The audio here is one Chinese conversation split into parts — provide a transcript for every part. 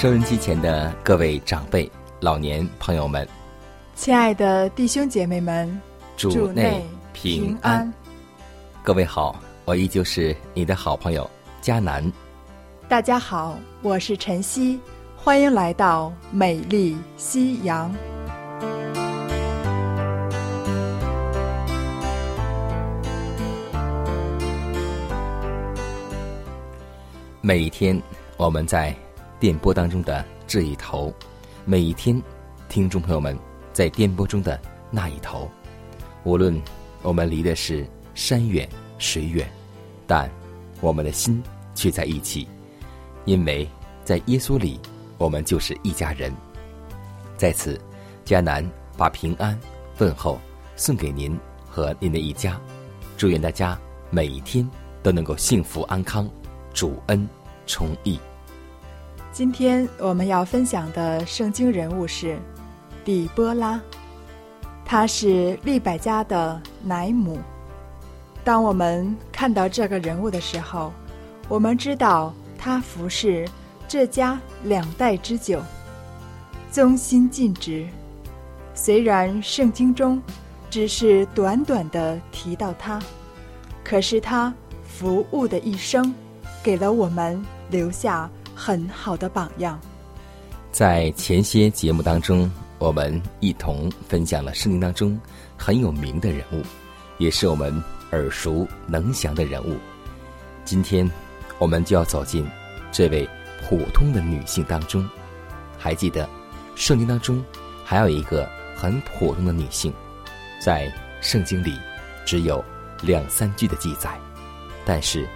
收音机前的各位长辈、老年朋友们，亲爱的弟兄姐妹们，主内平安。各位好，我依旧是你的好朋友佳南。大家好，我是晨曦，欢迎来到美丽夕阳。每一天，我们在。电波当中的这一头，每一天，听众朋友们在电波中的那一头，无论我们离的是山远水远，但我们的心却在一起，因为在耶稣里，我们就是一家人。在此，迦南把平安问候送给您和您的一家，祝愿大家每一天都能够幸福安康，主恩充溢。今天我们要分享的圣经人物是底波拉，她是利百家的奶母。当我们看到这个人物的时候，我们知道她服侍这家两代之久，忠心尽职。虽然圣经中只是短短的提到她，可是她服务的一生，给了我们留下。很好的榜样。在前些节目当中，我们一同分享了圣经当中很有名的人物，也是我们耳熟能详的人物。今天，我们就要走进这位普通的女性当中。还记得，圣经当中还有一个很普通的女性，在圣经里只有两三句的记载，但是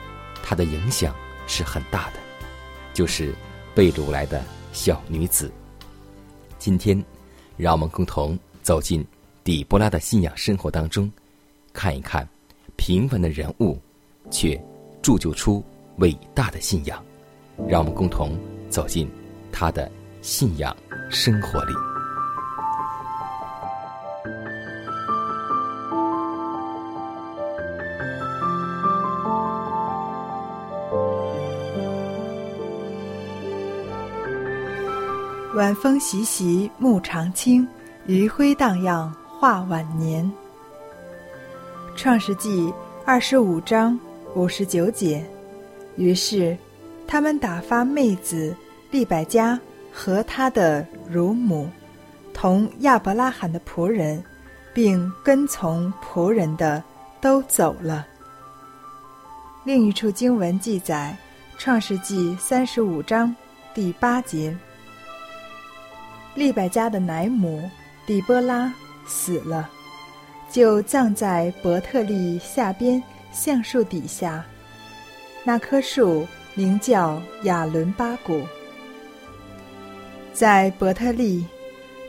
她的影响是很大的。就是被掳来的小女子。今天，让我们共同走进底波拉的信仰生活当中，看一看平凡的人物，却铸就出伟大的信仰。让我们共同走进他的信仰生活里。晚风习习，暮长青；余晖荡漾，画晚年。创世纪二十五章五十九节。于是，他们打发妹子利百加和他的乳母，同亚伯拉罕的仆人，并跟从仆人的都走了。另一处经文记载，创世纪三十五章第八节。利百加的奶母底波拉死了，就葬在伯特利下边橡树底下。那棵树名叫亚伦巴谷。在伯特利，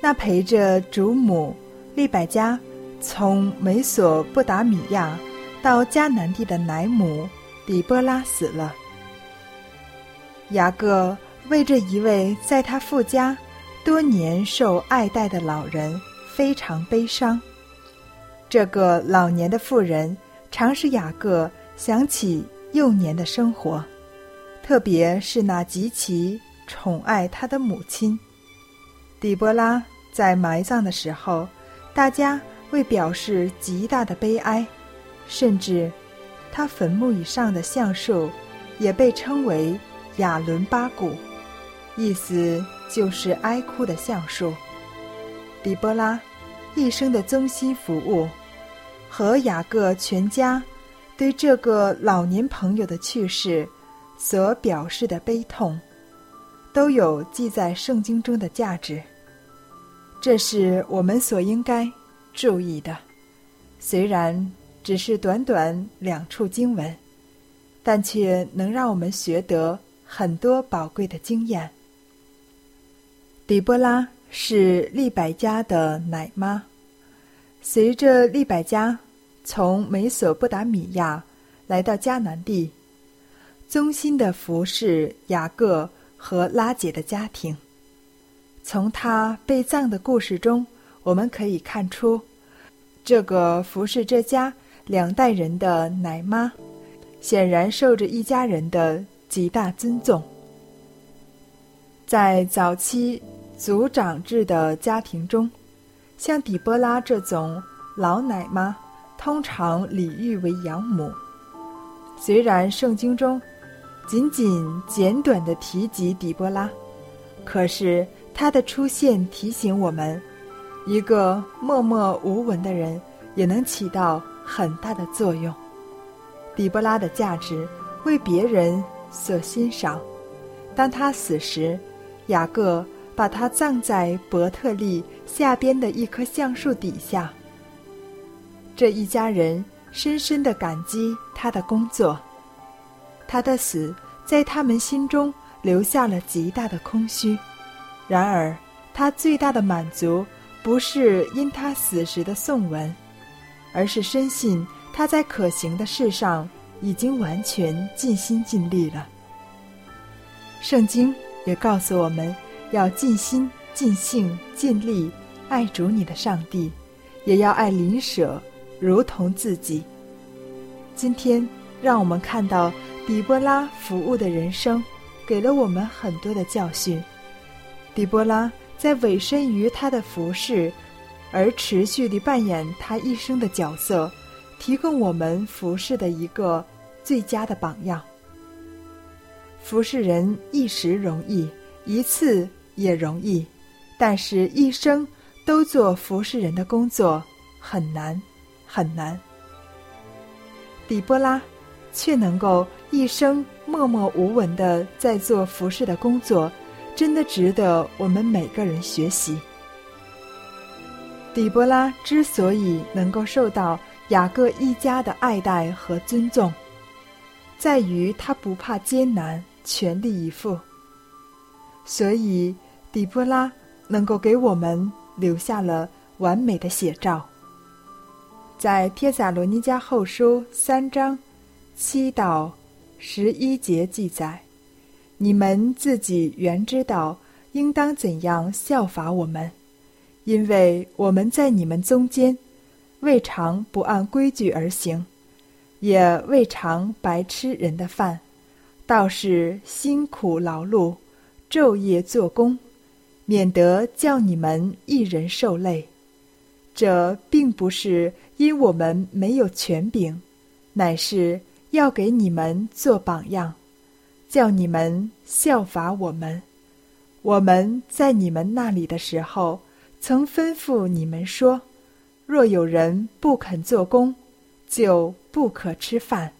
那陪着主母利百加从美索不达米亚到迦南地的奶母底波拉死了。雅各为这一位在他父家。多年受爱戴的老人非常悲伤。这个老年的妇人常使雅各想起幼年的生活，特别是那极其宠爱他的母亲。底波拉在埋葬的时候，大家为表示极大的悲哀，甚至他坟墓以上的橡树也被称为亚伦巴谷，意思就是哀哭的橡树。底波拉一生的忠心服务，和雅各全家对这个老年朋友的去世所表示的悲痛，都有记在圣经中的价值。这是我们所应该注意的。虽然只是短短两处经文，但却能让我们学得很多宝贵的经验。底波拉是利百加的奶妈，随着利百加从美索不达米亚来到迦南地，忠心的服侍雅各和拉姐的家庭。从他被葬的故事中，我们可以看出，这个服侍这家两代人的奶妈，显然受着一家人的极大尊重。在早期族长制的家庭中，像底波拉这种老奶妈，通常礼遇为养母。虽然圣经中仅仅简短的提及底波拉，可是。他的出现提醒我们，一个默默无闻的人也能起到很大的作用。底波拉的价值为别人所欣赏。当他死时，雅各把他葬在伯特利下边的一棵橡树底下。这一家人深深的感激他的工作。他的死在他们心中留下了极大的空虚。然而，他最大的满足不是因他死时的颂文，而是深信他在可行的事上已经完全尽心尽力了。圣经也告诉我们要尽心、尽性、尽力爱主你的上帝，也要爱邻舍如同自己。今天，让我们看到底波拉服务的人生，给了我们很多的教训。底波拉在委身于他的服饰，而持续地扮演他一生的角色，提供我们服饰的一个最佳的榜样。服侍人一时容易，一次也容易，但是一生都做服侍人的工作很难很难。底波拉却能够一生默默无闻的在做服侍的工作。真的值得我们每个人学习。底波拉之所以能够受到雅各一家的爱戴和尊重，在于他不怕艰难，全力以赴。所以，底波拉能够给我们留下了完美的写照。在帖撒罗尼迦后书三章七到十一节记载。你们自己原知道应当怎样效法我们，因为我们在你们中间，未尝不按规矩而行，也未尝白吃人的饭，倒是辛苦劳碌，昼夜做工，免得叫你们一人受累。这并不是因我们没有权柄，乃是要给你们做榜样。叫你们效法我们。我们在你们那里的时候，曾吩咐你们说：若有人不肯做工，就不可吃饭。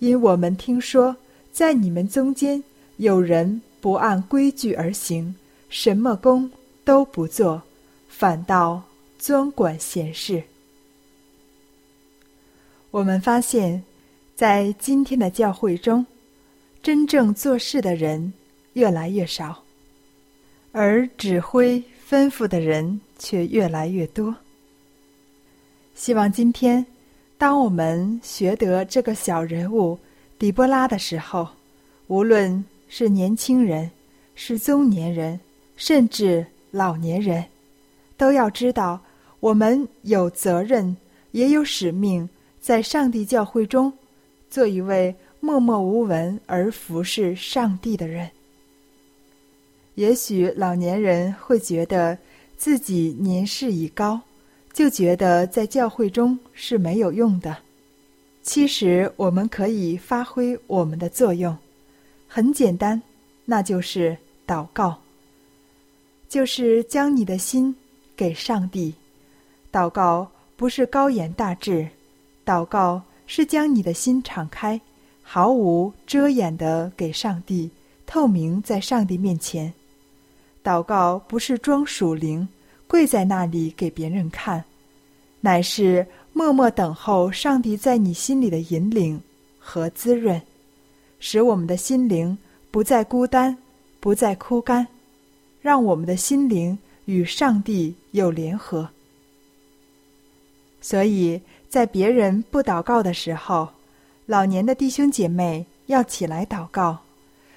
因我们听说，在你们中间有人不按规矩而行，什么工都不做，反倒专管闲事。我们发现，在今天的教会中。真正做事的人越来越少，而指挥吩咐的人却越来越多。希望今天，当我们学得这个小人物底波拉的时候，无论是年轻人、是中年人，甚至老年人，都要知道，我们有责任，也有使命，在上帝教会中做一位。默默无闻而服侍上帝的人，也许老年人会觉得自己年事已高，就觉得在教会中是没有用的。其实我们可以发挥我们的作用，很简单，那就是祷告，就是将你的心给上帝。祷告不是高言大志，祷告是将你的心敞开，毫无遮掩的给上帝，透明在上帝面前。祷告不是装属灵，跪在那里给别人看，乃是。默默等候上帝在你心里的引领和滋润，使我们的心灵不再孤单，不再枯干，让我们的心灵与上帝有联合。所以在别人不祷告的时候，老年的弟兄姐妹要起来祷告；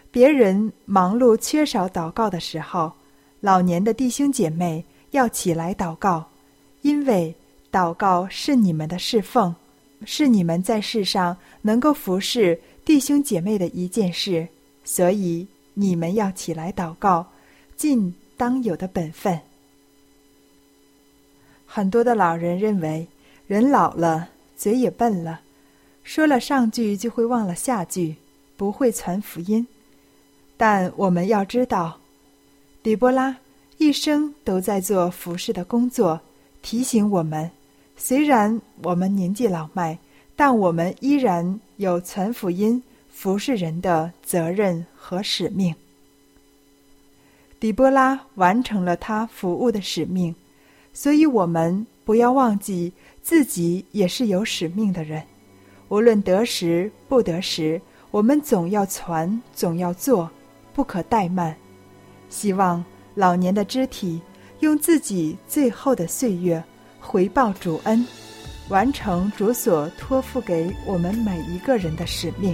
别人忙碌缺少祷告的时候，老年的弟兄姐妹要起来祷告，因为。祷告是你们的侍奉，是你们在世上能够服侍弟兄姐妹的一件事，所以你们要起来祷告，尽当有的本分。很多的老人认为，人老了，嘴也笨了，说了上句就会忘了下句，不会传福音。但我们要知道，底波拉一生都在做服侍的工作，提醒我们。虽然我们年纪老迈，但我们依然有传福音、服侍人的责任和使命。底波拉完成了他服务的使命，所以我们不要忘记自己也是有使命的人。无论得时不得时，我们总要传，总要做，不可怠慢。希望老年的肢体用自己最后的岁月。回报主恩，完成主所托付给我们每一个人的使命。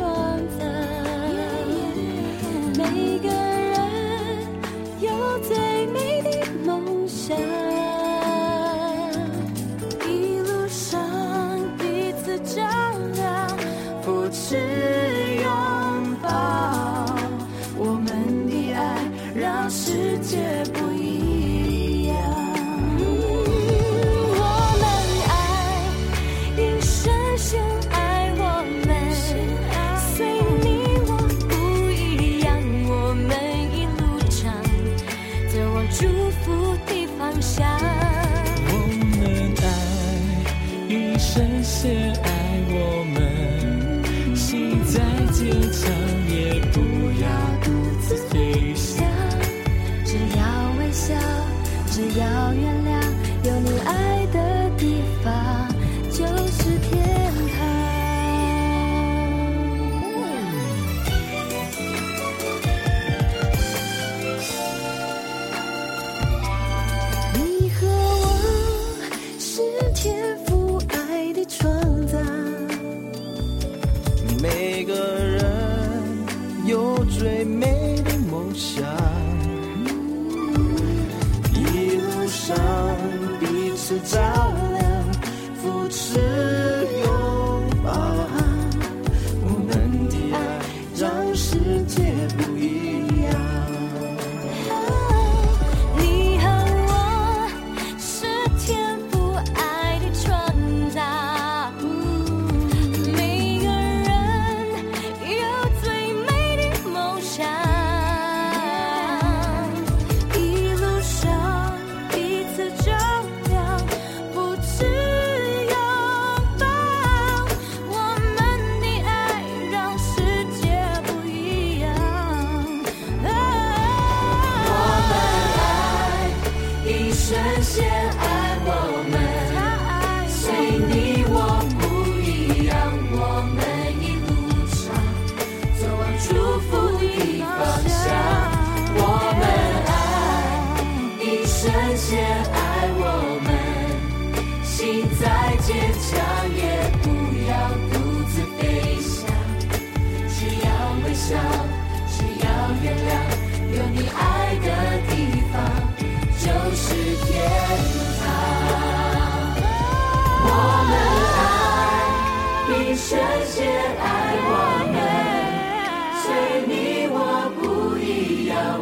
窗。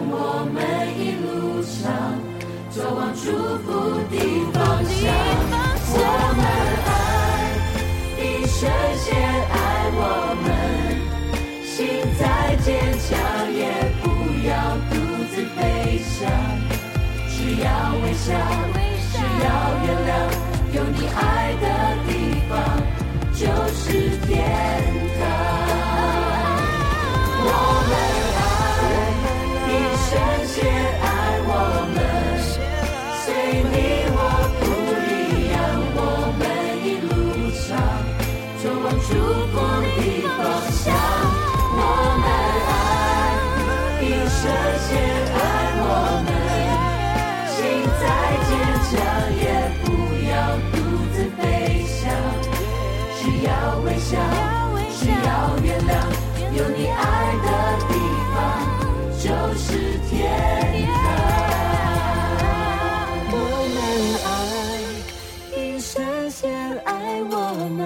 我们一路上走往祝福的方向。我们爱，比神仙爱我们，心再坚强也不要独自飞翔，只要微笑，只要原谅，有你爱的地方就是天微笑，只要原谅，有你爱的地方就是天堂。我们爱，比神仙爱我们，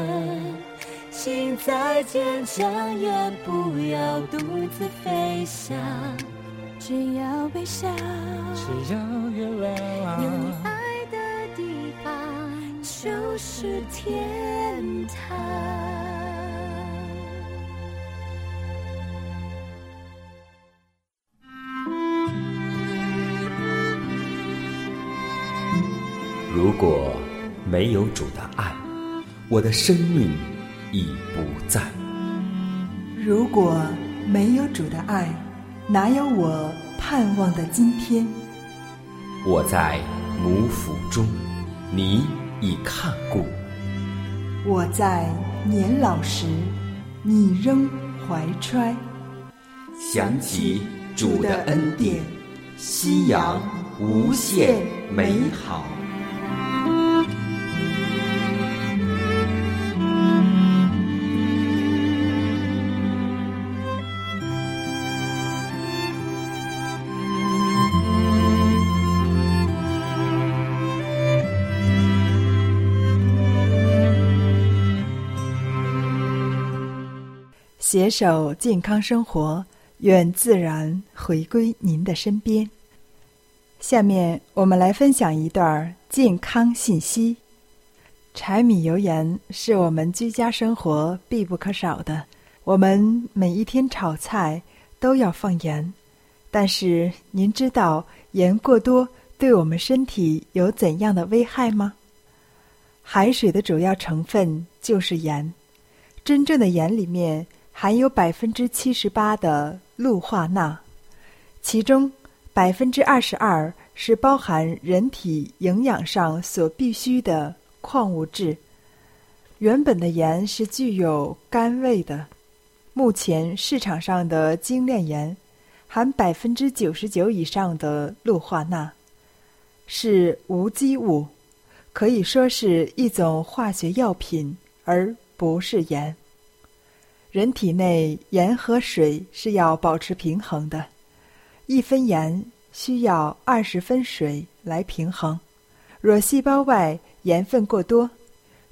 心再坚强也不要独自飞翔，只要微笑，只要原有你谅。爱就是天堂。如果没有主的爱，我的生命已不在。如果没有主的爱，哪有我盼望的今天？我在母腹中，你已看顾。我在年老时，你仍怀揣。想起主的恩典，夕阳无限美好。携手健康生活，愿自然回归您的身边。下面我们来分享一段健康信息。柴米油盐是我们居家生活必不可少的，我们每一天炒菜都要放盐。但是您知道盐过多对我们身体有怎样的危害吗？海水的主要成分就是盐，真正的盐里面含有百分之七十八的氯化钠，其中百分之二十二是包含人体营养上所必需的矿物质。原本的盐是具有甘味的，目前市场上的精炼盐含百分之九十九以上的氯化钠，是无机物，可以说是一种化学药品，而不是盐。人体内盐和水是要保持平衡的，一分盐需要二十分水来平衡。若细胞外盐分过多，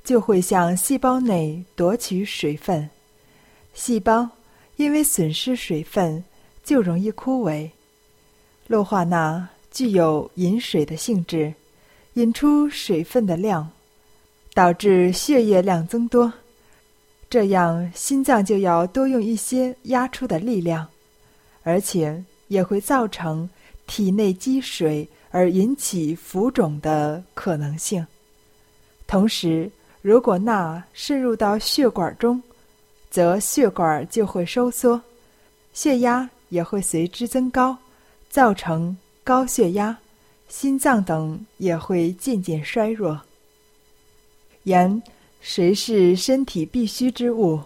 就会向细胞内夺取水分，细胞因为损失水分就容易枯萎。氯化钠具有引水的性质，引出水分的量，导致血液量增多。这样，心脏就要多用一些压出的力量，而且也会造成体内积水而引起浮肿的可能性。同时，如果钠渗入到血管中，则血管就会收缩，血压也会随之增高，造成高血压、心脏等也会渐渐衰弱。盐。谁是身体必需之物，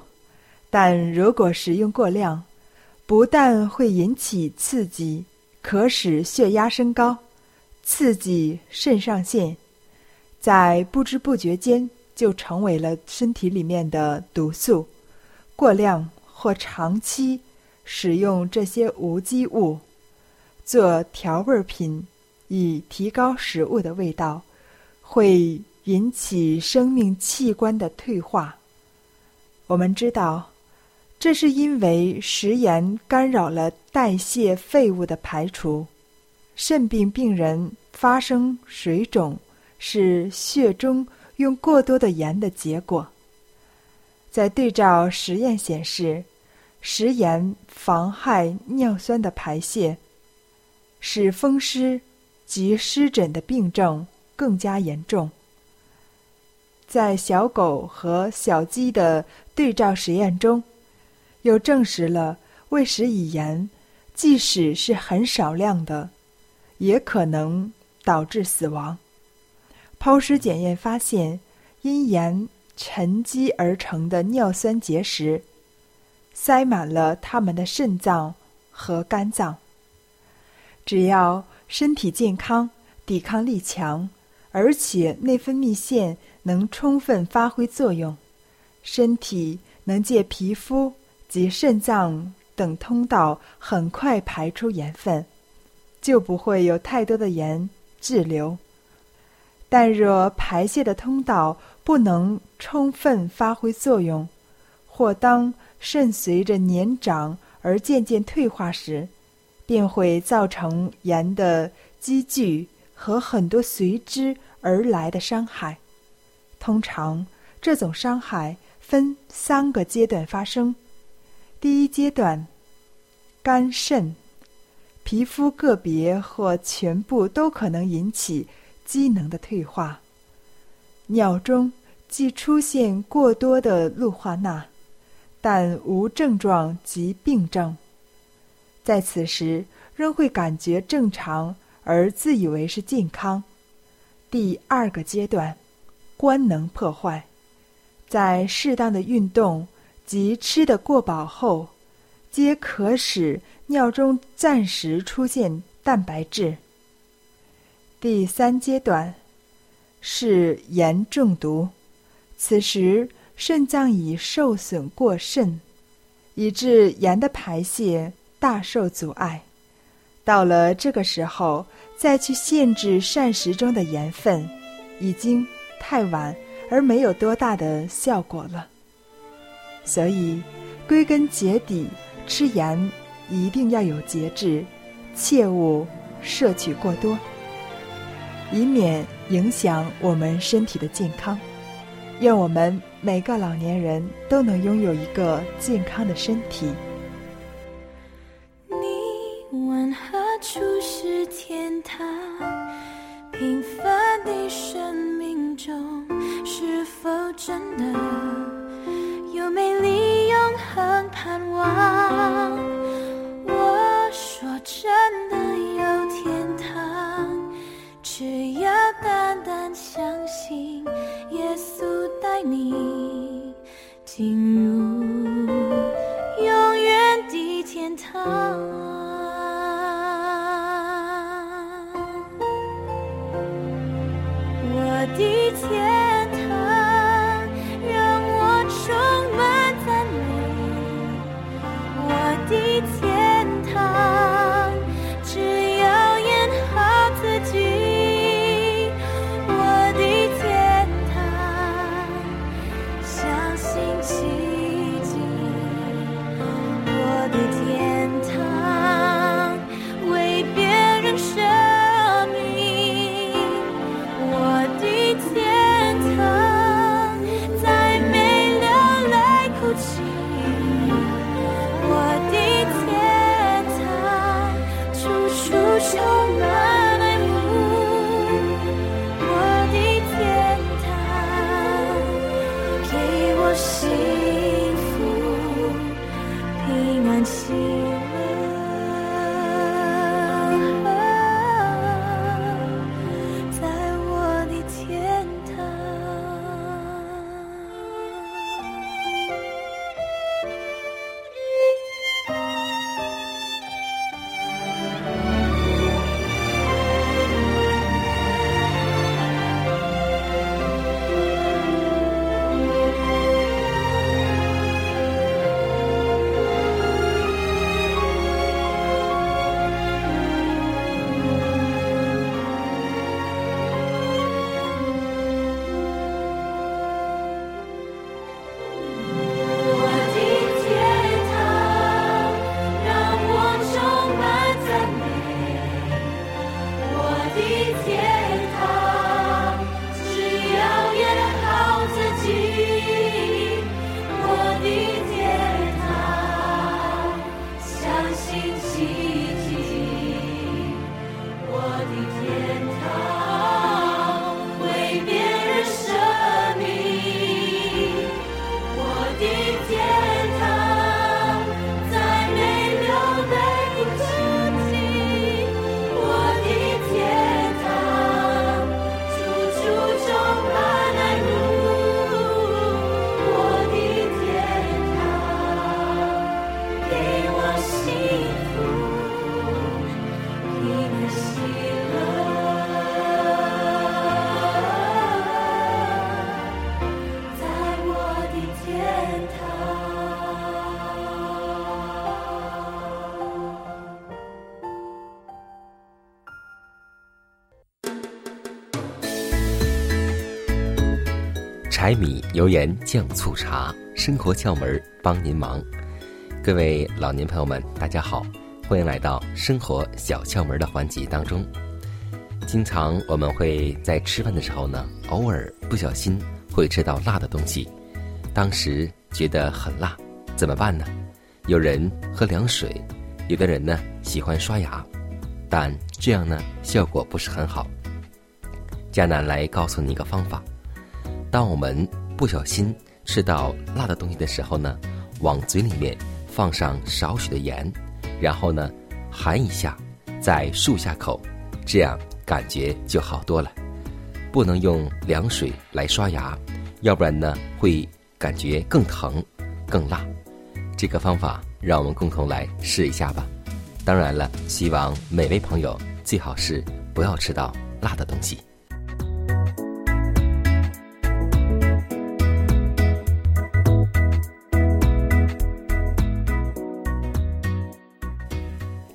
但如果食用过量，不但会引起刺激，可使血压升高，刺激肾上腺，在不知不觉间就成为了身体里面的毒素。过量或长期使用这些无机物做调味品，以提高食物的味道，会引起生命器官的退化。我们知道，这是因为食盐干扰了代谢废物的排除。肾病病人发生水肿，是血中用过多的盐的结果。在对照实验显示，食盐妨害尿酸的排泄，使风湿及湿疹的病症更加严重。在小狗和小鸡的对照实验中，又证实了喂食以盐，即使是很少量的。也可能导致死亡。抛尸检验发现，因盐沉积而成的尿酸结石，塞满了它们的肾脏和肝脏。只要身体健康、抵抗力强，而且内分泌腺能充分发挥作用，身体能借皮肤及肾脏等通道很快排出盐分。就不会有太多的盐滞留。但若排泄的通道不能充分发挥作用，或当肾随着年长而渐渐退化时，便会造成盐的积聚和很多随之而来的伤害。通常，这种伤害分三个阶段发生。第一阶段，肝肾。皮肤个别或全部都可能引起机能的退化。尿中既出现过多的氯化钠，但无症状及病症，在此时仍会感觉正常而自以为是健康。第二个阶段，官能破坏，在适当的运动及吃得过饱后，皆可使。尿中暂时出现蛋白质。第三阶段是盐中毒，此时肾脏已受损过甚，以致盐的排泄大受阻碍。到了这个时候，再去限制膳食中的盐分，已经太晚，而没有多大的效果了。所以，归根结底，吃盐。一定要有节制，切勿摄取过多，以免影响我们身体的健康。愿我们每个老年人都能拥有一个健康的身体。你问何处是天堂？平凡的生命中，是否真的有美丽永恒盼望？我说真的有天堂，只要单单相信耶稣带你进入柴米油盐酱醋茶，生活窍门帮您忙。各位老年朋友们，大家好，欢迎来到生活小窍门的环节当中。经常我们会在吃饭的时候呢，偶尔不小心会吃到辣的东西，当时觉得很辣，怎么办呢？有人喝凉水，有的人呢喜欢刷牙，但这样呢效果不是很好。佳楠来告诉你一个方法：当我们不小心吃到辣的东西的时候呢，往嘴里面放上少许的盐，然后呢含一下，再漱下口，这样感觉就好多了。不能用凉水来刷牙，要不然呢会感觉更疼、更辣。这个方法，让我们共同来试一下吧。当然了，希望每位朋友最好是不要吃到辣的东西。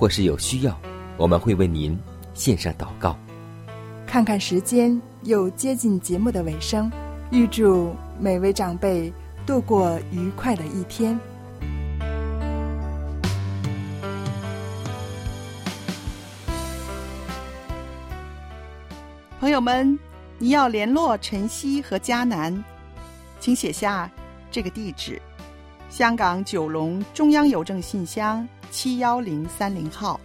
或是有需要，我们会为您献上祷告。看看时间，又接近节目的尾声，预祝每位长辈度过愉快的一天。朋友们，你要联络晨曦和迦南，请写下这个地址：香港九龙中央邮政信箱。七幺零三零号，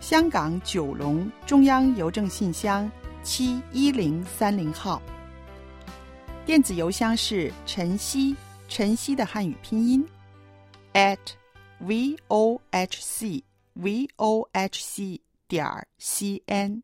香港九龙中央邮政信箱七一零三零号。电子邮箱是晨曦，晨曦的汉语拼音 at v o h c v o h c 点 c n。